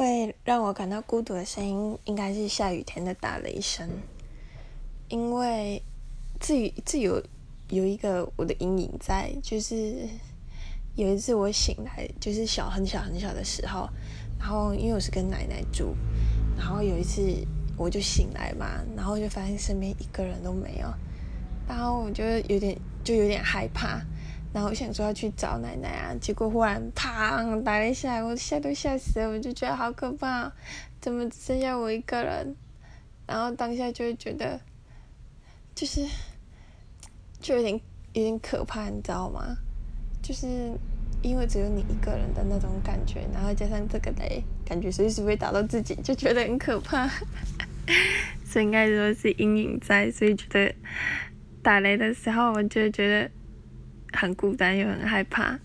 会让我感到孤独的声音，应该是下雨天的打雷声。因为自己自有有一个我的阴影在，就是有一次我醒来，就是小很小很小的时候，然后因为我是跟奶奶住，然后有一次我就醒来嘛，然后就发现身边一个人都没有，然后我就有点就有点害怕。然后我想说要去找奶奶啊，结果忽然砰打了一下，我吓都吓死了，我就觉得好可怕，怎么只剩下我一个人？然后当下就会觉得，就是就有点有点可怕，你知道吗？就是因为只有你一个人的那种感觉，然后加上这个雷，感觉随时会打到自己，就觉得很可怕。所以应该说是阴影在，所以觉得打雷的时候，我就觉得。很孤单又很害怕。